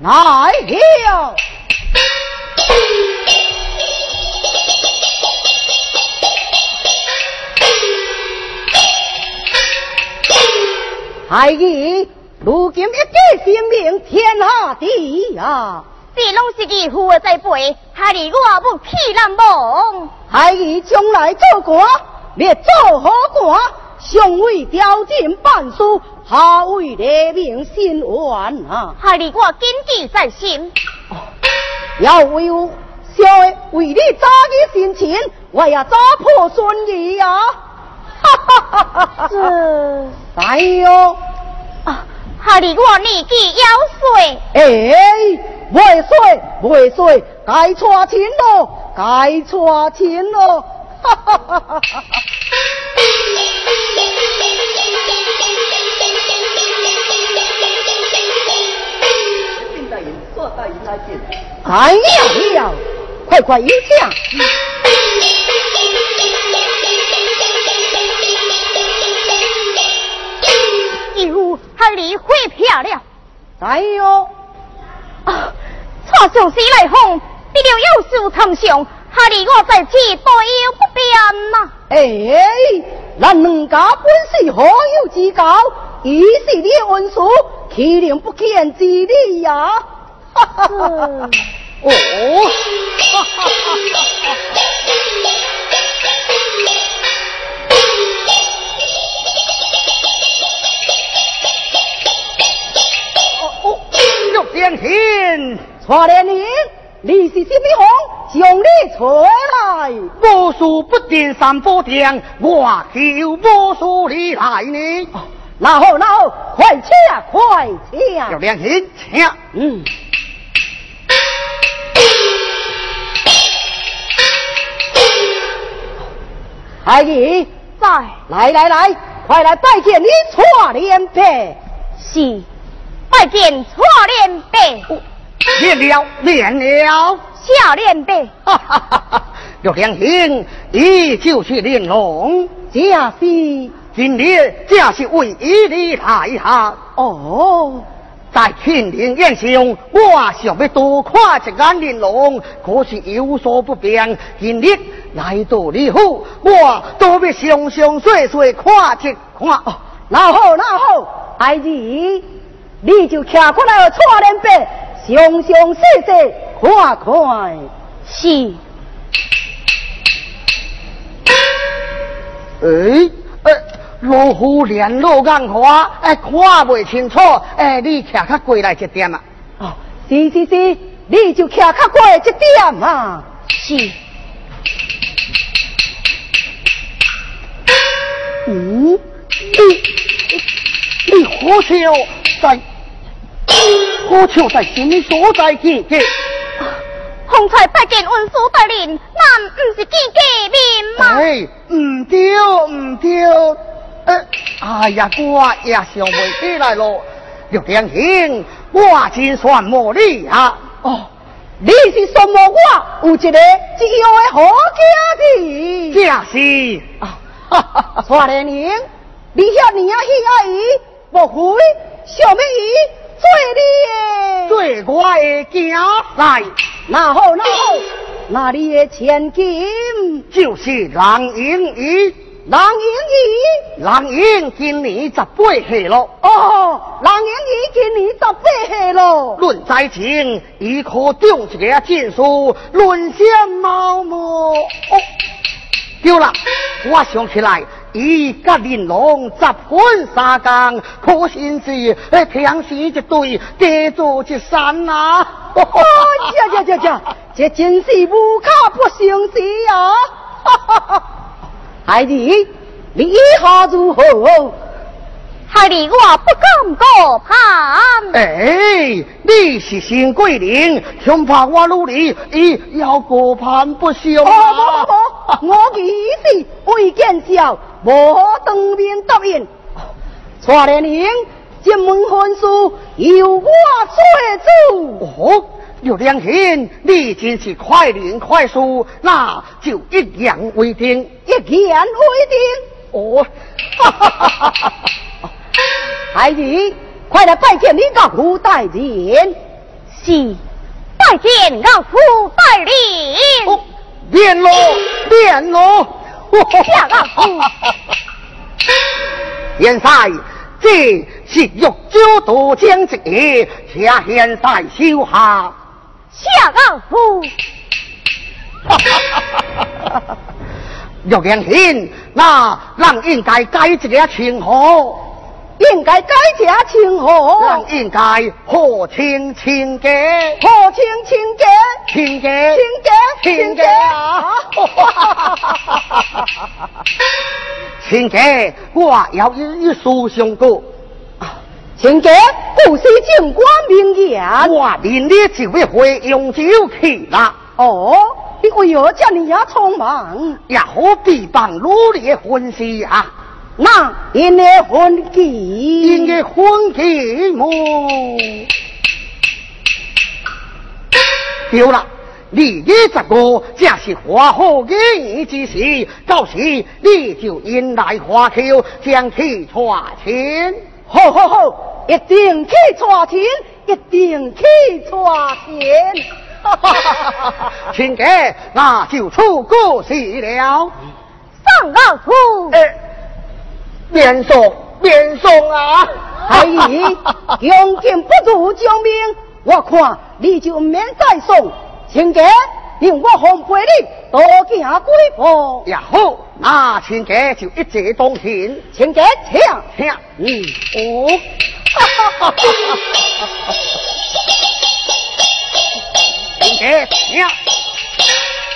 来了。孩儿，如今一举性命天下第一啊！这拢是义父在背，孩儿我不气难忘。孩儿将来做官，灭做好官，上为朝廷办事，下为黎民心愿啊！害你我谨记在心。要为我小的为你早日心情，我也早破孙儿啊！哈哈哈哈这，哎呦，啊，害你我年纪要岁，哎，未岁未岁，该娶亲咯，该娶亲咯！哈哈哈哈哈！哎呀呀，快快迎驾！义父孩儿会漂了。哎呦，啊，蔡上司来访，你了有事参详，孩儿我在此多有不便呐。哎，咱两家本是好友之交，已是你恩师，岂能不见之理呀？哈哈哈哈哈！哦，哈哈哈哈哦，玉良卿，蔡连宁，你是什么行？将你找来。无数不定三宝殿，我求无数你来呢。那好，那好，快请，快请。玉良卿，请。嗯。孩儿，在来来来，快来拜见你错连伯。是拜见错连伯，练了，练了。夏连伯，哈哈哈哈！玉良兄，你就是玲珑，这是今日正是为你来下。哦。在庆陵宴上，我想要多看一眼玲珑，可是有所不便。今日来到你府，我都要详详细细看一看。哦，那好那好，孩儿，你就徛过来蔡连伯，详详细细看看。是。诶，诶。老虎连老眼花，哎，看不清楚，哎，你徛较过来一点啊。哦，是是是，你就徛较过来一点嘛。是。嗯，你你好笑在，好笑在什么所在见见？方才拜见文书大人，那不是见见面吗？哎，唔对唔对。哎呀，我也想不起来了。刘天兴，我真算无你啊！哦，你是什么？我有一个只有的好家弟。这是啊，哈哈！蔡连宁，你遐年啊喜爱伊，莫非小妹伊做你的？做我的家来，那好那好，那你的千金就是郎英姨。郎英姨，郎英今年十八岁了。哦，郎英姨今年十八岁了。论才情，伊可中一个进士；论相貌么？哦，对了，我想起来，伊甲玲珑十分相共，可心是诶平时一对，地做一山呐。哦，呀呀呀呀，这真是无卡不相识啊！哈哈哈。孩儿，你意下如何？孩儿我不敢过攀。哎，你是新贵人，恐怕我努力，伊要过攀不行啊！我意思未见效，无当面答应。蔡连英，这门婚事由我做主。哦。刘良心，你真是快人快速，那就一言为定，一言为定。哦，孩子，快快来拜见你家父大人。是，拜见老夫大人。免喽，变喽。下 老夫。现在这是玉州渡江节，请现在收下。下老夫。玉良兄，那人应该改一个称呼，应该改一个称呼，人应该何亲亲家，何亲亲家，亲家，亲家，亲家啊！亲家，我要一一书相告。亲家，不是正官明言，我明日就会回永州去了。哦。你为何叫你也匆忙？也何必帮努力婚事啊？那因的婚期，因的婚期么？丢了，你的这个正是花好姻之时，到时你就迎来花轿，将其传亲。好好好，一定去抓钱，一定去传 亲。请给，那就出故事了。上老夫，免送，免送啊！阿姨，用剑不足救命，我看你就免再送。请给，令我奉陪你多行几步。也好，那请家就一齐当行。请家，请请，嗯，哦。哎呀！大大义义。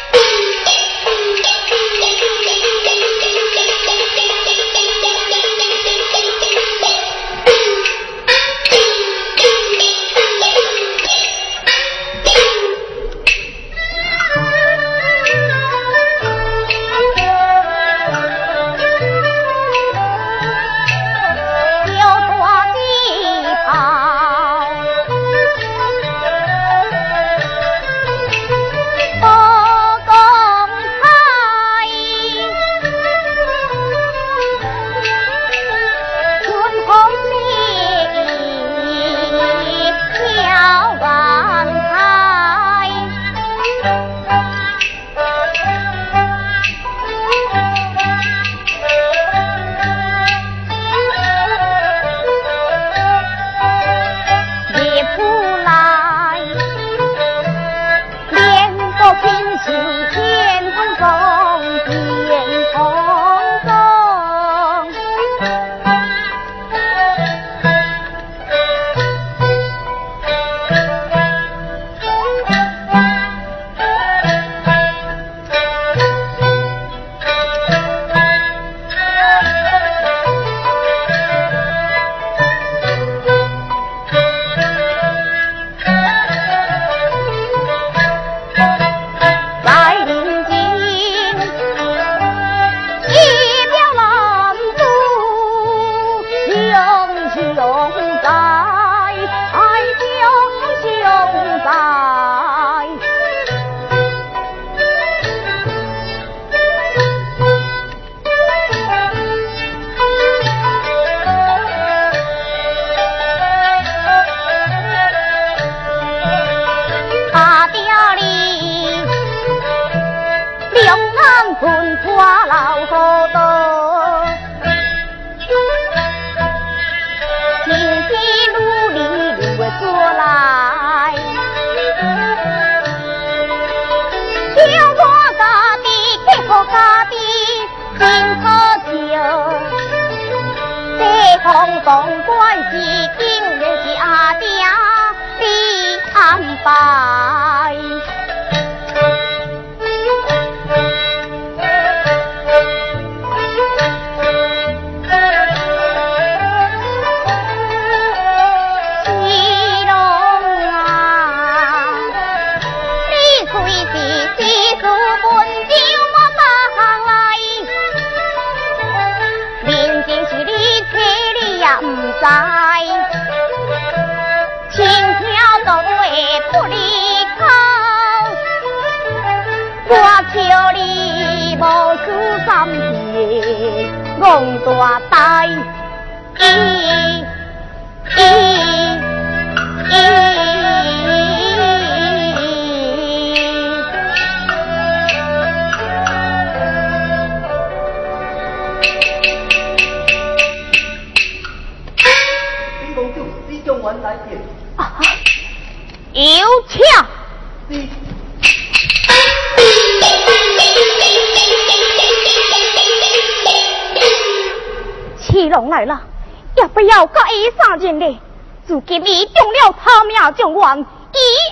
如今你中了他命将亡，一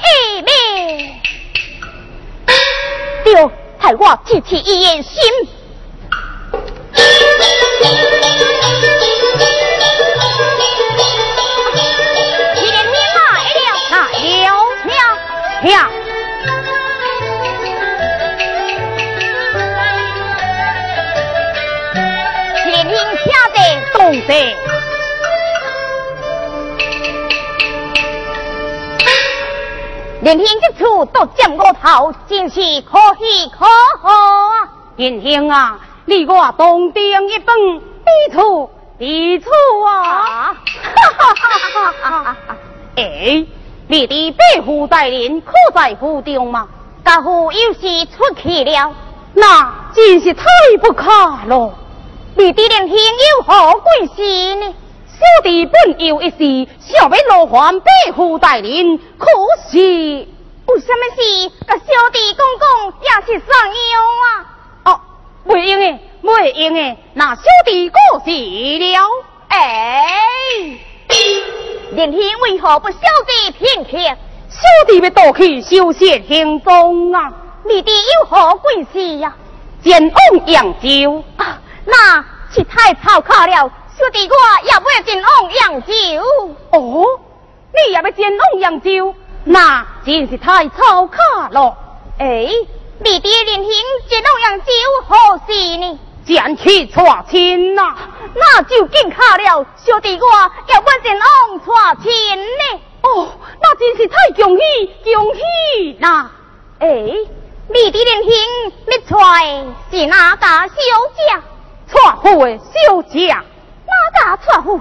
二嘞，丢，害我提起一言心。呀！天庭下的东西，连天一处都占我头，真是可喜可贺啊！连天啊，你我同定一本，地处地处啊！哈哈哈哈哈！哎。你的白虎带领可在府中吗？家父有事出去了，那真是太不可了。你的连天有何贵事呢？小弟本有一事，想要劳烦白虎带领，可是有什么事？甲小弟公公也是上腰啊！哦，未用诶，未用诶，那小弟过世了，哎。连天为何不晓得片刻？小弟要倒去修仙行踪啊！你弟有何贵事呀？前往扬州啊，那是太草卡了。小弟我也不要见翁扬州。哦，你也要见翁扬州，那真是太草卡了。哎，你弟连天见翁扬州何事呢？见去娶亲呐，那就更卡了。小弟我要问见翁传亲呢。哦，那真是太恭喜恭喜呐！哎，你的年轻，你传是哪家小姐？传户的小姐。哪家传户？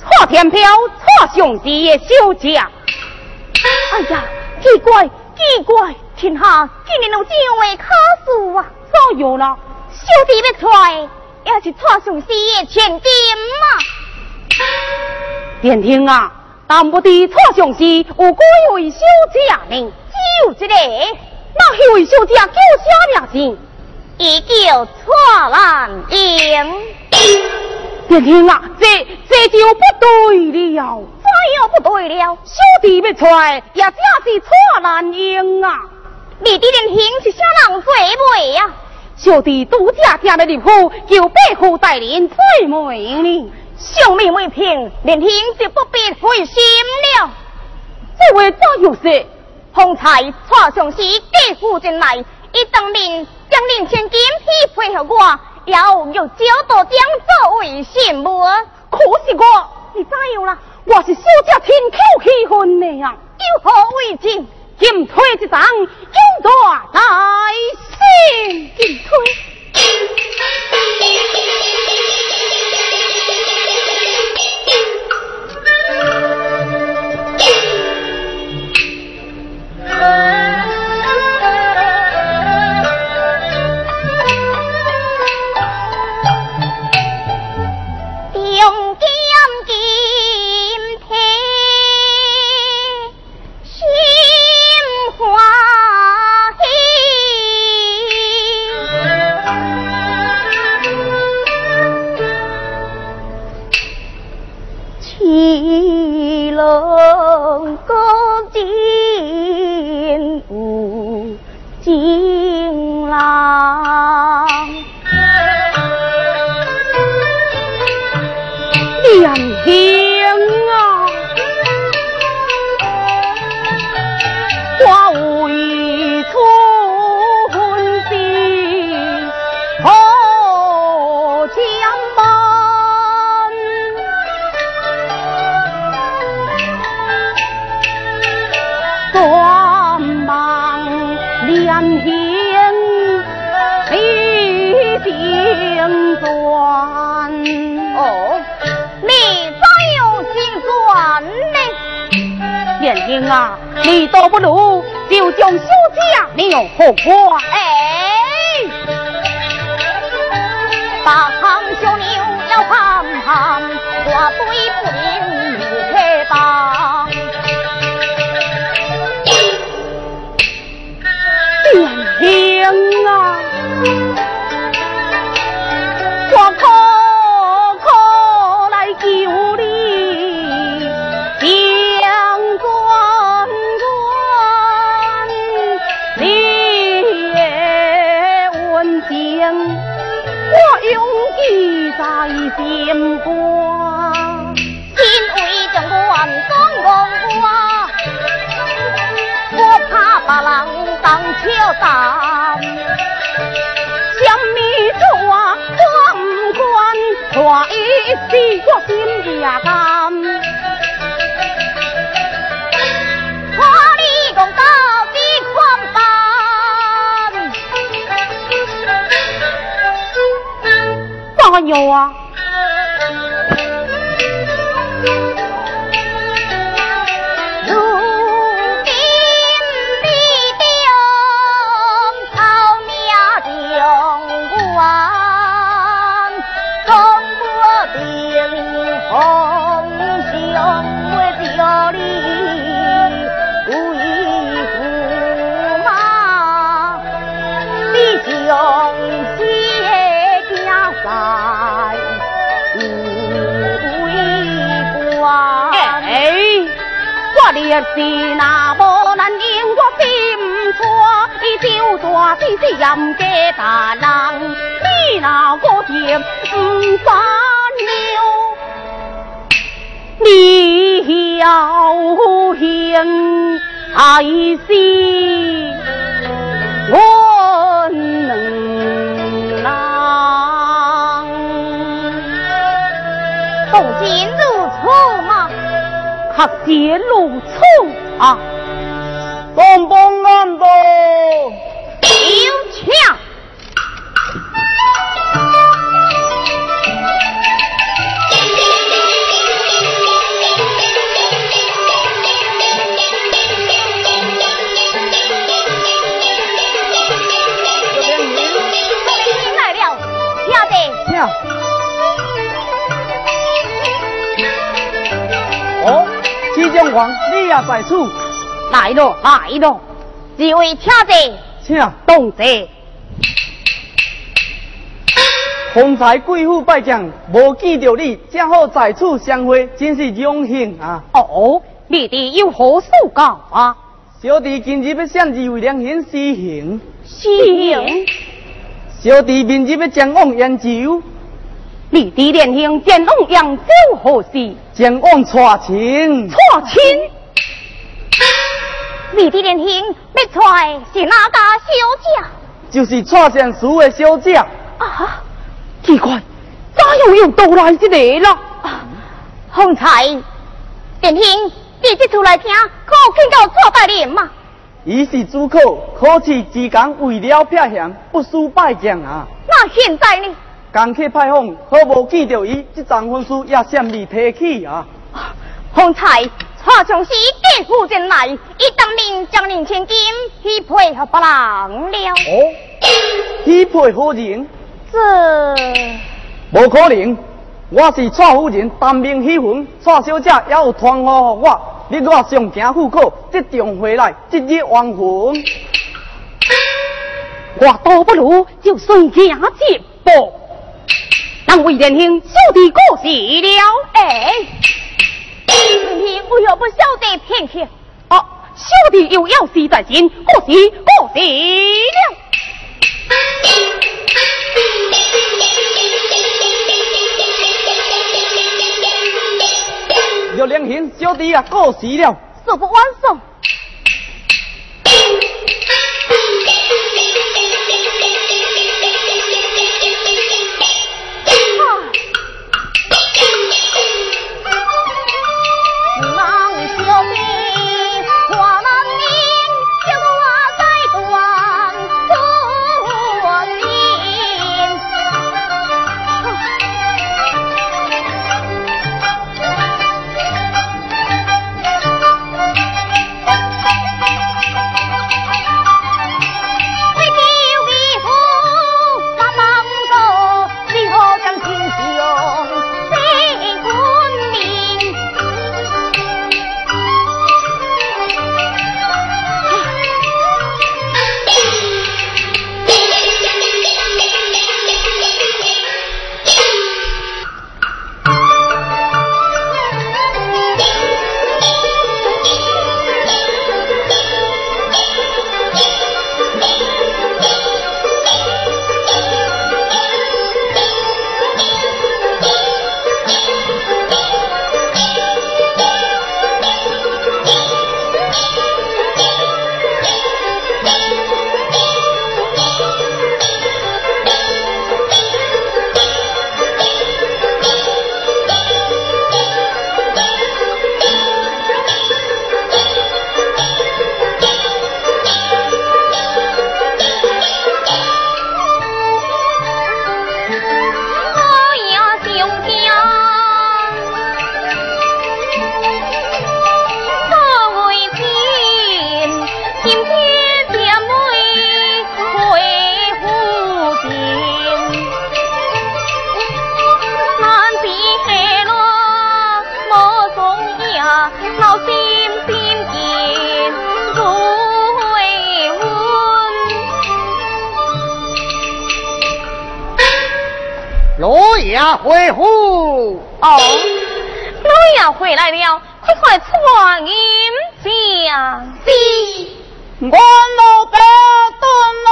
传天飘，传兄弟的小姐。哎呀，奇怪奇怪，天下今年有这样的卡数啊？早有了。小弟要出，也是蔡上师的千金嘛。殿听啊，但不知蔡上师有几位小姐呢？只有一个。那那位小姐叫啥名字？伊叫蔡兰英。殿听啊，这这就不对了。怎样不对了？小弟要出，也正是错难英啊。你的殿听是啥人做媒呀？小弟独家家的入府，由白虎带领最美呢。小妹未平，连天就不必费心了。这位怎有事？方才蔡上师寄府进来，一当面将令千金匹配合我，要有交道将作为信物。可是我，你怎样啦？我是小姐亲口气婚的呀，有何为证？金推一张，有断来信。金推。啊，你倒不如就将小姐留给我。哎，把唐小牛要看看，我对不你，我心也甘，啊！你那无能令我心错，你就大是是任家大人，你那个天不翻了，你要行还是我能郎？动心如初吗？他泄露错啊！东东安道，来咯，来咯，几位请坐，请动坐。方才贵妇拜将，无见到你，正好在此相会，真是荣幸啊！哦，你弟有何事告啊？小弟今日要向二位良兄施行。施行。小弟明日要前往扬州。你弟连兄前往扬州何事？前往娶亲。娶亲？你弟连兄要娶是哪家小姐？就是蔡相书的小姐。啊，奇怪，咋又又到来这里了？方才，连兄，你这出来听，可见到蔡大人吗？伊是主客，可是之间为了撇嫌，不输拜将啊。那现在呢？刚去拜访，可无见到伊，这桩婚事也甚未提起啊！方才蔡将士继父进来，伊当面将您千金许配合别人了。哦，许配何人？这无可能，我是蔡夫人，当面许婚，蔡小姐也有传呼给我，你我上京赴考，即将回来，即日完婚。我倒不如就随家接报。让魏连兄兄弟过世了，哎，连兄为何不晓得片刻？哦，小弟有要事在心，过世过世了。有良心，小弟啊，过世了，恕不枉送。了，快快传音下。是，我老伯等来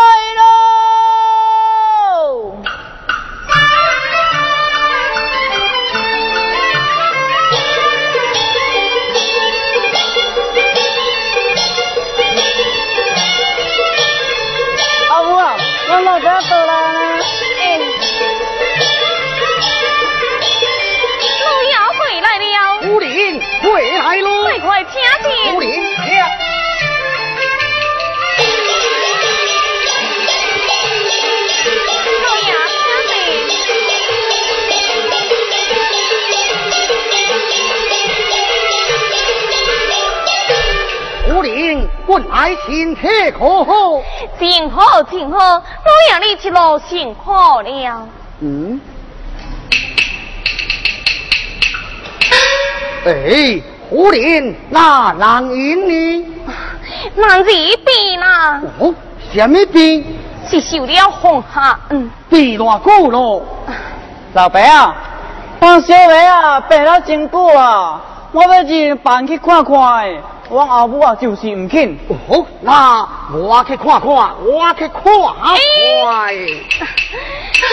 来身体可好？真好真好，老爷你去路辛苦了。嗯。哎，胡林，那人因呢？难治病啦，哦，什么病？是受了风寒。嗯，病偌久咯？老伯啊，帮小妹啊病了真久啊，我要进办去看看的。我阿母啊就是唔肯。哦，那我去看看，我去看看。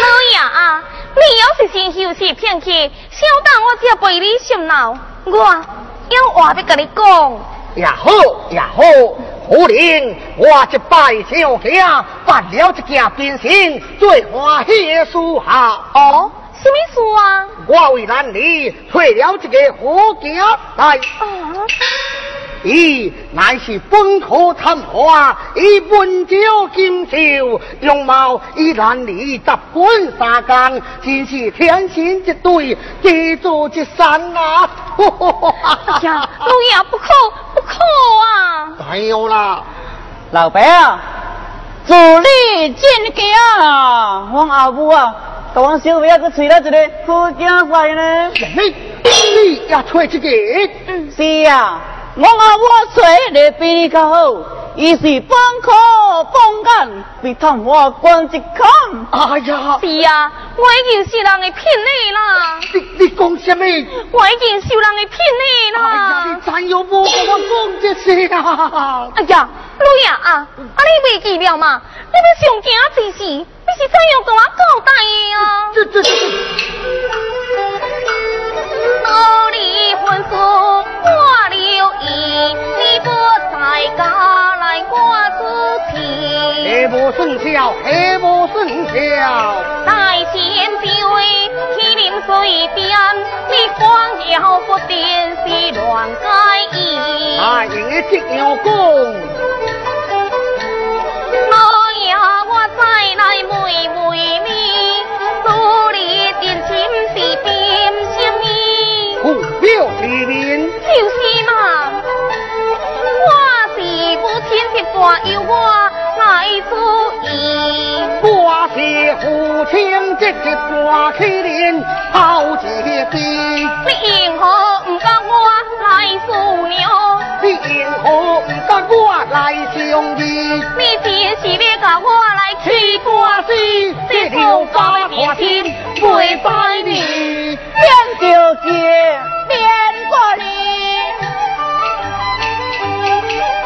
老爷啊，你要是先休息片刻，稍等我才陪你心闹。我有话要跟你讲。也好也好，夫人，我一拜小家办了一件变心最欢喜的事哈。哦，什么事啊？我为难你找了一个好家来。啊，伊乃是本科探花，伊文酒金秀，容貌已难离十本三更，真是天仙一对，地主一山啊！哎 呀，老爷不可不可啊！哎呦啦！老伯啊，助力进家啦！我阿母啊，甲我小妹啊，佮吹了一个好囝婿呢。你你也找这个？嗯，是啊，我后母找的比你较好，伊是本科放眼，比探花关一空。哎呀，是啊，我已经受人的骗你啦，你你讲什么？我已经受人的骗你哎呀，啦你。怎样无跟我讲这些啊？哎呀，老爷啊，啊你袂记了嘛？你要上惊之时，你是怎样跟我交代的啊？这这这，我离婚书我留意，你不在家来我主持。黑无算笑，黑无算笑。大千之位，麒麟水边，你荒摇不定是乱解意。啊，用的这样讲，亲一我来处理。我是父亲这一半起脸好一比，你因何唔甲我来诉娘？你因何唔甲我来相依？你真是要甲我来气我是这条家花心袂在你。免着急，免过你，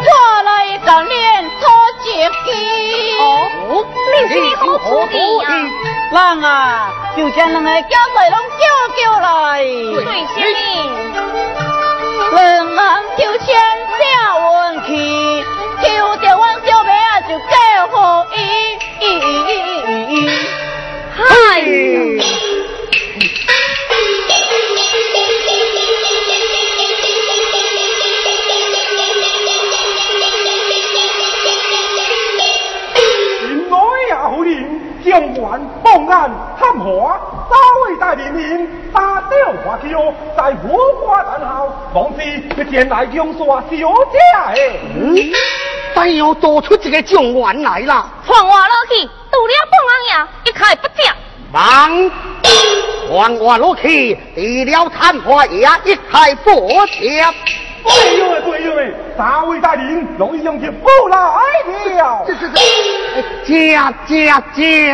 我来干练讨哦，你是好主意啊！人啊，就将两个囝婿拢叫叫来，对什么？两人求签写运气，求着阮小妹啊就嫁互伊。嗨，官报案探花，早为大人民打掉花轿，在五花等候，望是要前来用煞小姐的。嗯，怎样做出一个状元来啦？传话落去，除了半人爷，一概不接。忙，还我落去，除了探花也一概不接。哎呦喂，哎呦喂，三位大人容易用去不来了。这这这！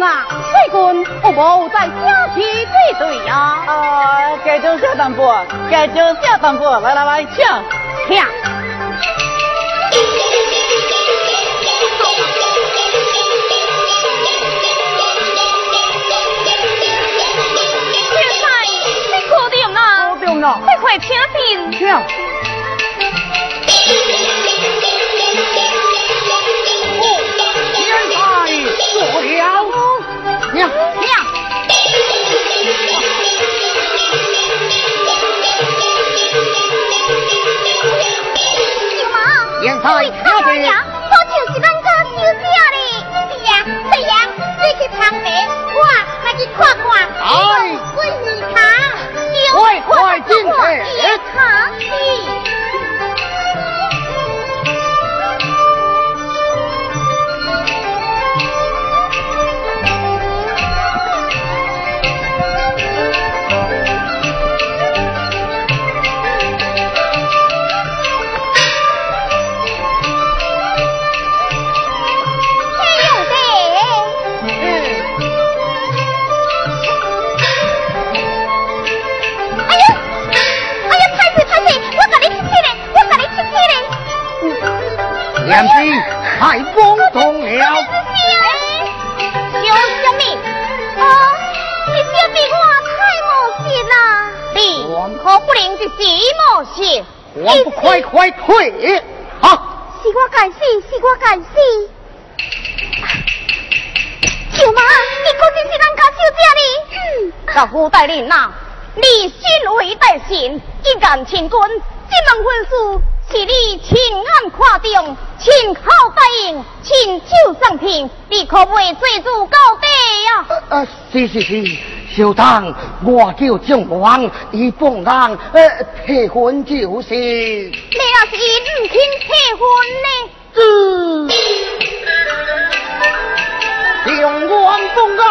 呀，水军有无在下去对对呀。啊，该就小淡薄，该就小淡薄，来来来，请请。快请进。请。娘娘，舅妈，现在是是是，小当我叫将王，一帮人呃配婚就是。你若是唔肯配婚呢？嗯，将王奉案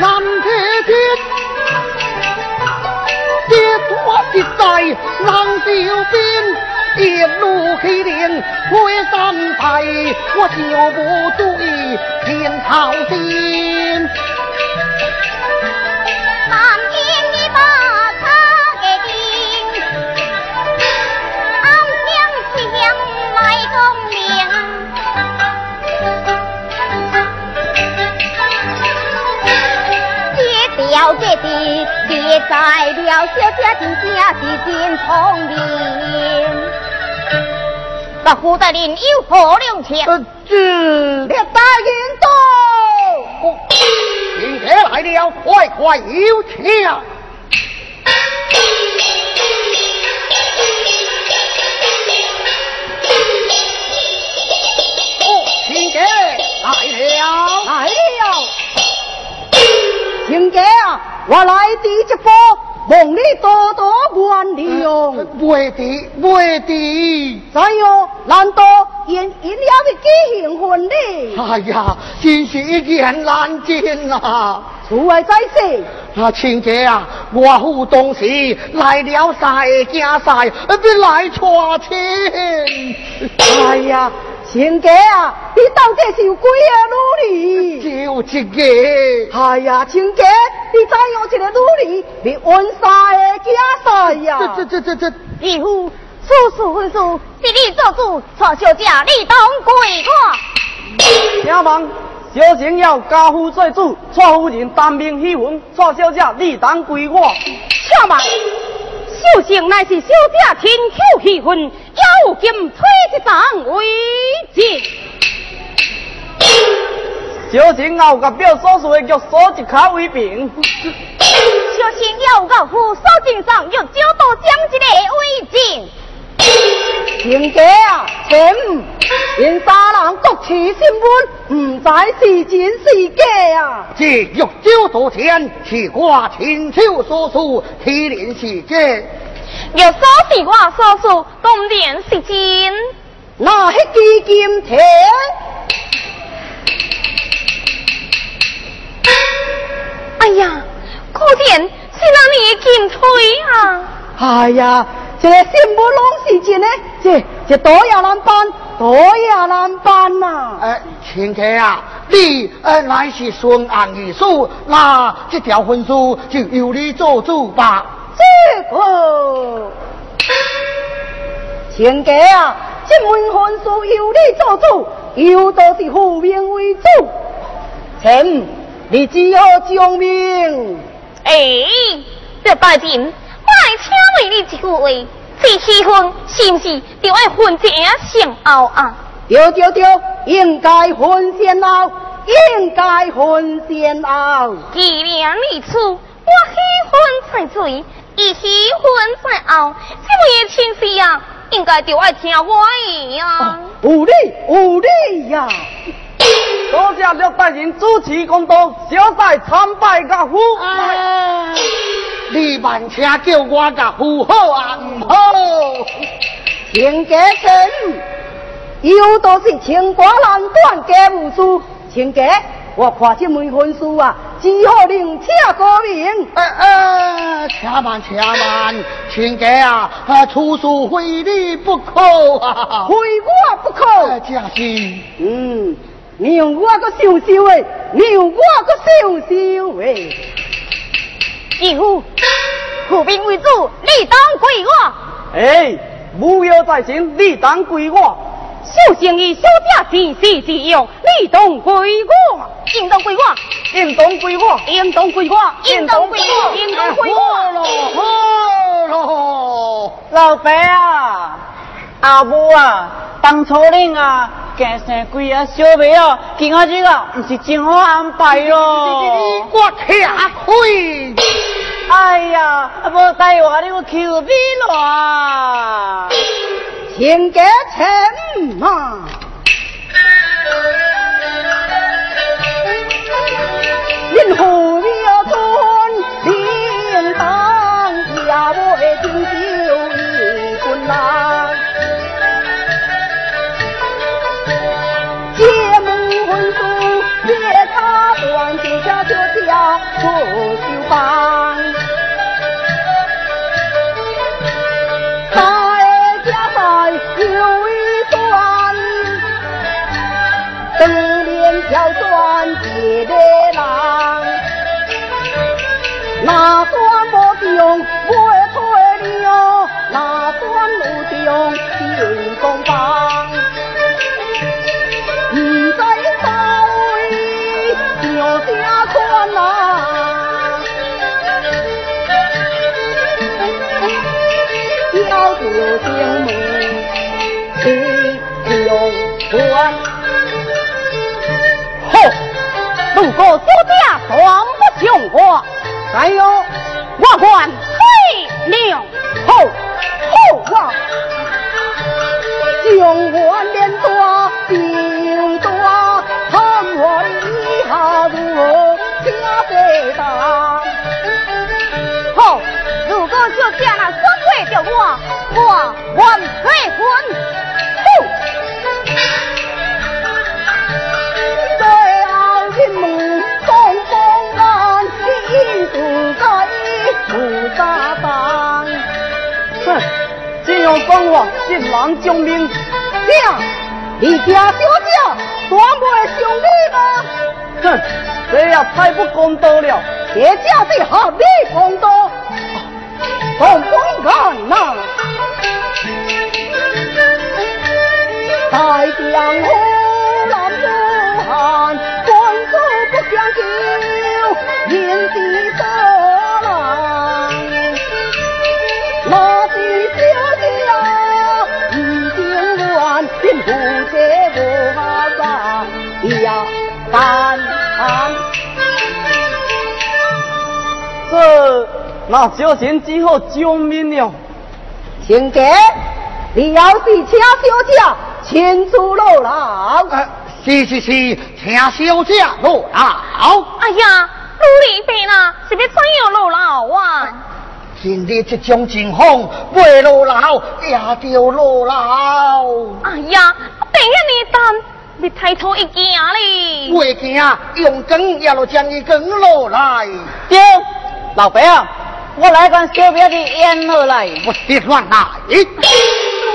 难铁天，结托实在难调兵。一路黑脸会三排，我就不注意天朝心。这条这地，别在了小姐真正是真聪明。那胡大人有何良策？这列大人到，来了，快快有请。我来第一波。望你多多原谅，未的未的，再有难道因因了的举行婚礼？哎呀，真是一言难尽呐！诸位在世，啊，亲家啊，我府东西来了赛家赛，别来错亲。哎呀！亲家啊，你到底是有几啊努力？就一个。哎呀，亲家，你再用一个女儿，你完赛的加赛呀！这这这这这，义父，此事婚事是你做主，错小姐你当归我。请问，小姐要家父做主，错夫人单命喜婚，错小姐你当归我。请问。小生乃是小姐亲口喜婚，要金推一张为证。小心要甲表所说的玉锁一卡为凭。小心要甲父所证上玉九道将一个为证。亲家啊，请，因三人各持新闻，唔知是真是假啊。这玉九道天是我亲手所书，提炼是假。玉锁是我所书，当然是真。那迄支金铁？哎呀，可见是那你金锤啊！哎呀。这个新不拢是真的，这这多也难办，多也难办呐！哎，亲家啊，你呃乃是顺案已书，那这条婚书就由你做主吧。这个，亲家啊，这门婚事由你做主，由都是负面为主，请你只好将命。哎，这大人，我来请问你一句话：这喜婚是不是就要婚前先后啊？对对对，应该婚先后，应该婚先后。既然如此，我喜婚在水，伊喜婚在后，这位亲事啊，应该就爱听我的呀。有理有理呀！多谢六大人主持公道，小弟参拜家父。哎，你万请叫我甲父好啊，唔好。请家臣，有都是清官难断家务事。请家，我看这门婚书啊，只好另请高明。哎哎，且慢且慢，亲家啊，啊，处事非你不可啊，非我不可。哎，正是。嗯，你用我个想想诶，你用我个想想诶。义父，父兵为主，你当归我。哎，无有在先，你当归我。小生意小姐自私自用，你当归我，应当归我，应当归我，应当归我，应当归我，应当归我。好咯，好咯。老伯啊，阿母啊，当初恁啊，嫁生几啊小妹啊，今仔日啊，唔是真好安排咯。我吃亏。哎呀，无带我你有求你咯。请家臣嘛，因何要尊领当也为敬酒一 quân 郎，结盟婚书别他断，就家就家不休邦。那段莫用不退了，那段路的用进东方，唔在稍微就下宽呐。要求精美，气用关。好，如果小姐双不雄我，还有我管退了。好，好啊！雄关连多，兵多，看我以下如何加倍当。好，如果小姐那双退掉我，我还退婚。不撒当。哼，这样讲话，是难将命。这样，你家小姐端不会兄弟吗？哼，这也太不公道了。这家是合理公道，东风岸呐，在江湖难不寒，官主不相救，不这无法杀呀，但这那小贤只好救命了。请给，你要是请小姐亲自落牢，呃，是是是，请小姐落牢。哎呀，努力病啦，是要怎样落牢啊？今日这种情况，未落牢也着落牢。哎呀，病人你等，你抬头一惊哩。未惊，用光也要将伊光落来。对，老伯啊，我来跟小表弟演落来。我别乱来！对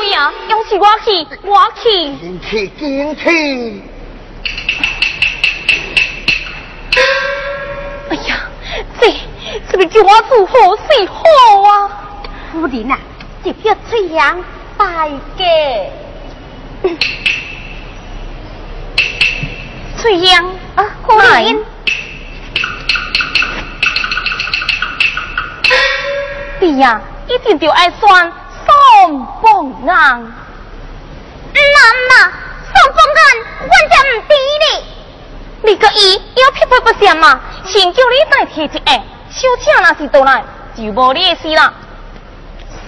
呀，要是我去，我去。进去，进去！哎呀，这这个叫我做好事好啊！夫人啊，这票翠阳拜给翠阳啊，夫人。弟呀，一定就爱算送凤案。那嘛，送凤案，我就唔知你。你个伊要匹配不善嘛，先叫你代替一个，小姐若是倒来，就无你的事啦。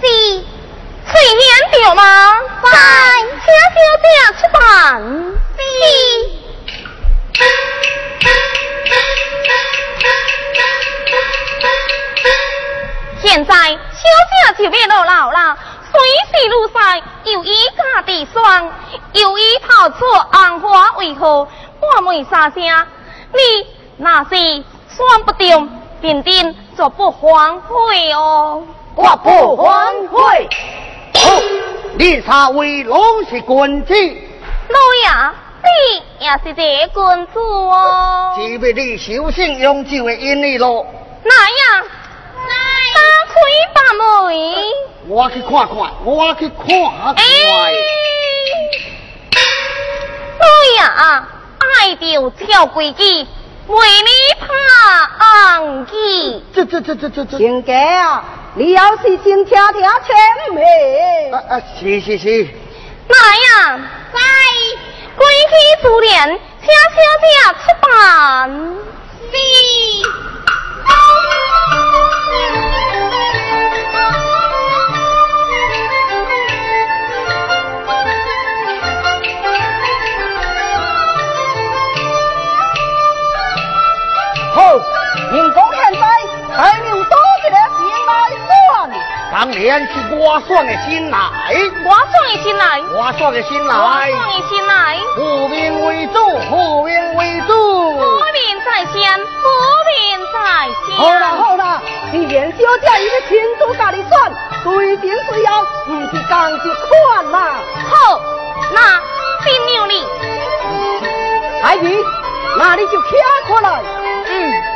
是，翠莲对吗？在，请小姐出版。是。现在小姐就变老老了，虽是路赛，又以家地霜，又以抛出红花为何？我问三声，你那是算不定，定定就不荒废哦。我不荒废。好，你三位拢是君子。老爷，你也是这君子哦。只为你修行永久的因你咯。哪样？打开把门。我去看看，我去看看。老爷，爱着跳规矩，为你怕红旗。这这这这这这。亲家啊，你要是先听听前面。啊啊，是是是。哪样？在规矩自然，请小姐出版。是。人工现在还没有多一个心来算。当然是我算的心来。我算的心来。我算的心来。我算的心来。富民为主，富民为主。富民在先，富民在先。好啦好啦，既然小姐已经亲自家己算，随便随要，不是讲一款啦。好，那真牛哩。阿姨，那你就听过来。嗯。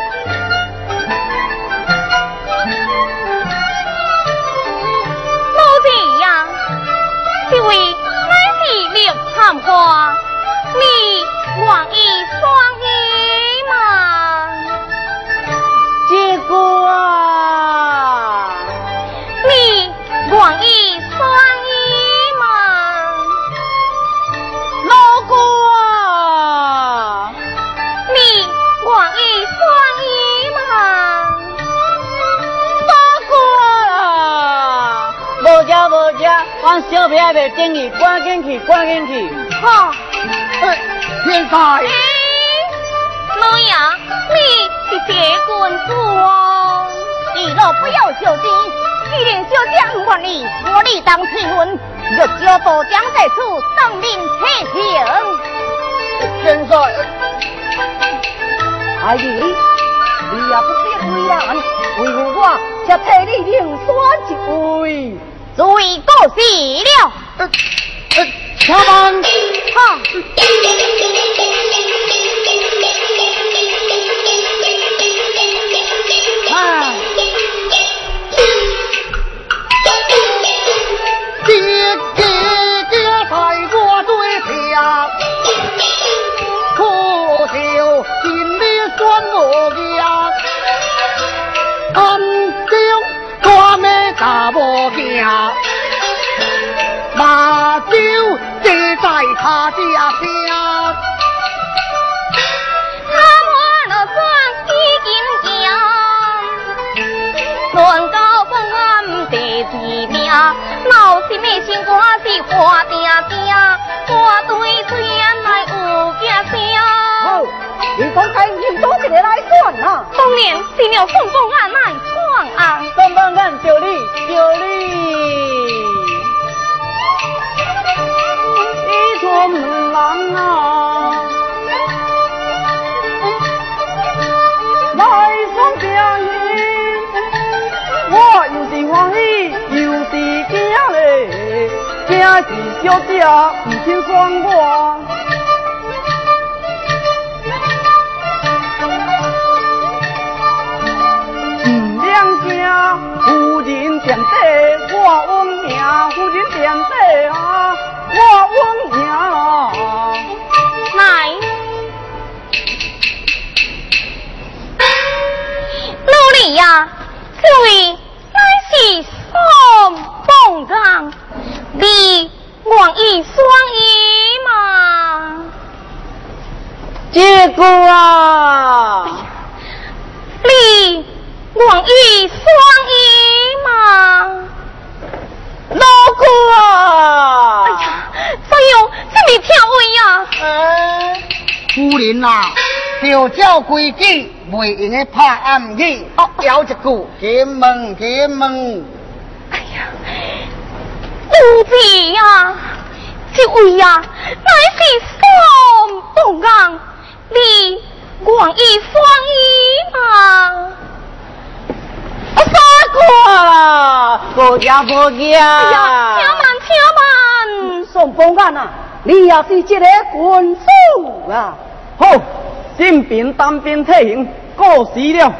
参花，你愿意双鱼吗？结果啊，你愿意双鱼吗？老公啊，你愿意双鱼吗？老公啊，无食无食，我小屁未等去，赶紧去，赶紧去。哈，哎，现在。哎，老爷，你是这君子哦。你若不要小心，既然小姐不愿意，我理当批论，若交多将在此生命切行。现在，阿姨，你也不必为难，为我才替你另选一位。罪过死了。呃呃。哈。哎，爹爹在我对下，可笑心里酸无呀，暗中大妹大无惊，他家乡。那我那算已经讲，论高分俺第几名？闹心的心肝是花定定，我对虽然来有家好。，你讲该认多一个来算啦。当然是了凤凤案来闯啊！棒棒干，就你，就你。困啊！我又是欢喜又是惊嘞，惊是小姐不肯送我。夫人在底，我冤命，夫人在底啊，我冤。呀，这位乃是宋凤刚，你愿意双衣吗？这个啊，你愿意双衣吗？老哥啊！哎呀，怎样这么跳位呀？哎，夫人呐、就照规矩，袂用的拍暗语，哦，有一句进门进门。哎呀，奴婢呀，这位呀，乃是宋凤刚，你愿意双衣吗？啊，三个啦，个也无哎呀，呀。请慢，请慢。宋凤安啊，你也是一个 quân 主啊！好，新兵单兵退行，过时了。啊，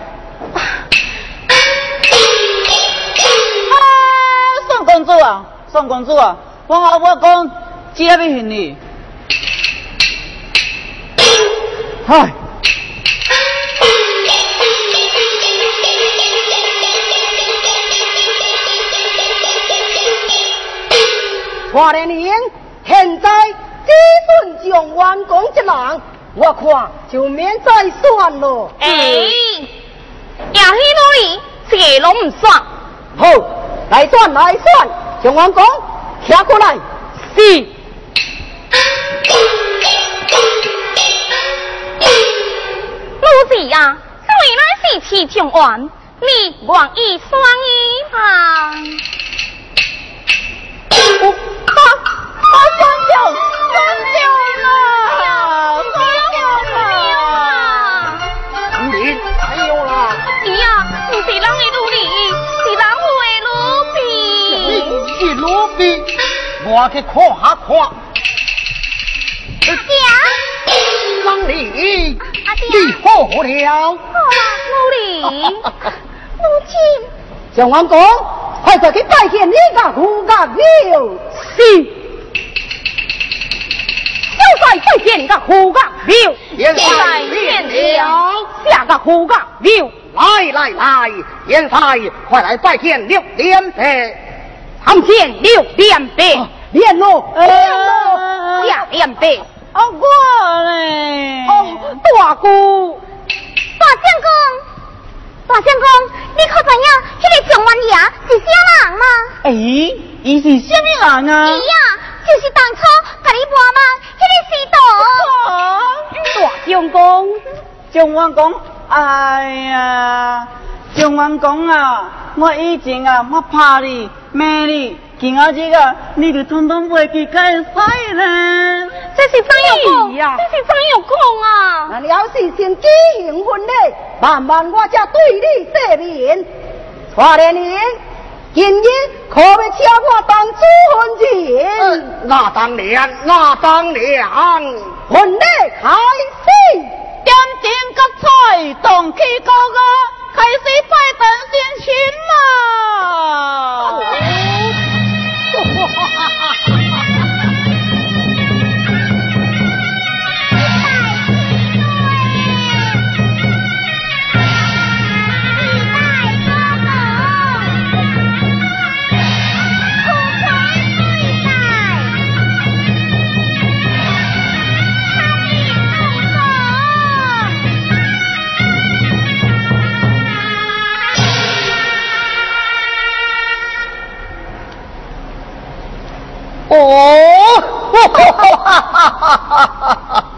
宋公主啊，宋公主啊，我话我讲，接不行你。嗨，华莲英现在只准将完工一人，我看就免再算了。哎，也许努力，这个拢唔算。好，来算来算，将完工骑过来。是。奴婢呀，这位乃是齐将员，你愿意双衣吗？啊啊，算掉，算掉啦，我去看下看。爹，让你，阿爹你好了。好啦，奴隶，母亲。将完工，快快去拜见你个胡家庙。是，就在拜见个胡家庙，现在在变变了。下个胡家庙，来来来，快来拜见六连伯。参见六连伯，练喽，哎练喽。下连伯。啊，我嘞。哦，大姑，大相公，大相公，你可知影迄个状元爷是啥人吗？哎，伊是啥么人啊？伊呀，就是当初甲你摸嘛，迄个师徒。大相公，状元公，哎呀，蒋元公啊，我以前啊，我怕你、骂你，今仔日啊，你就统统袂记该使呢。这是怎样讲？哎呀这是怎样讲啊？那要是先举行婚礼，慢慢我才对你说明。华莲英，今日可要请我当主婚人。那当然，那当然。婚礼开始。点点角彩，动起高歌，开始拜登先亲嘛。哦。哈哈哈哈哈哈哈哈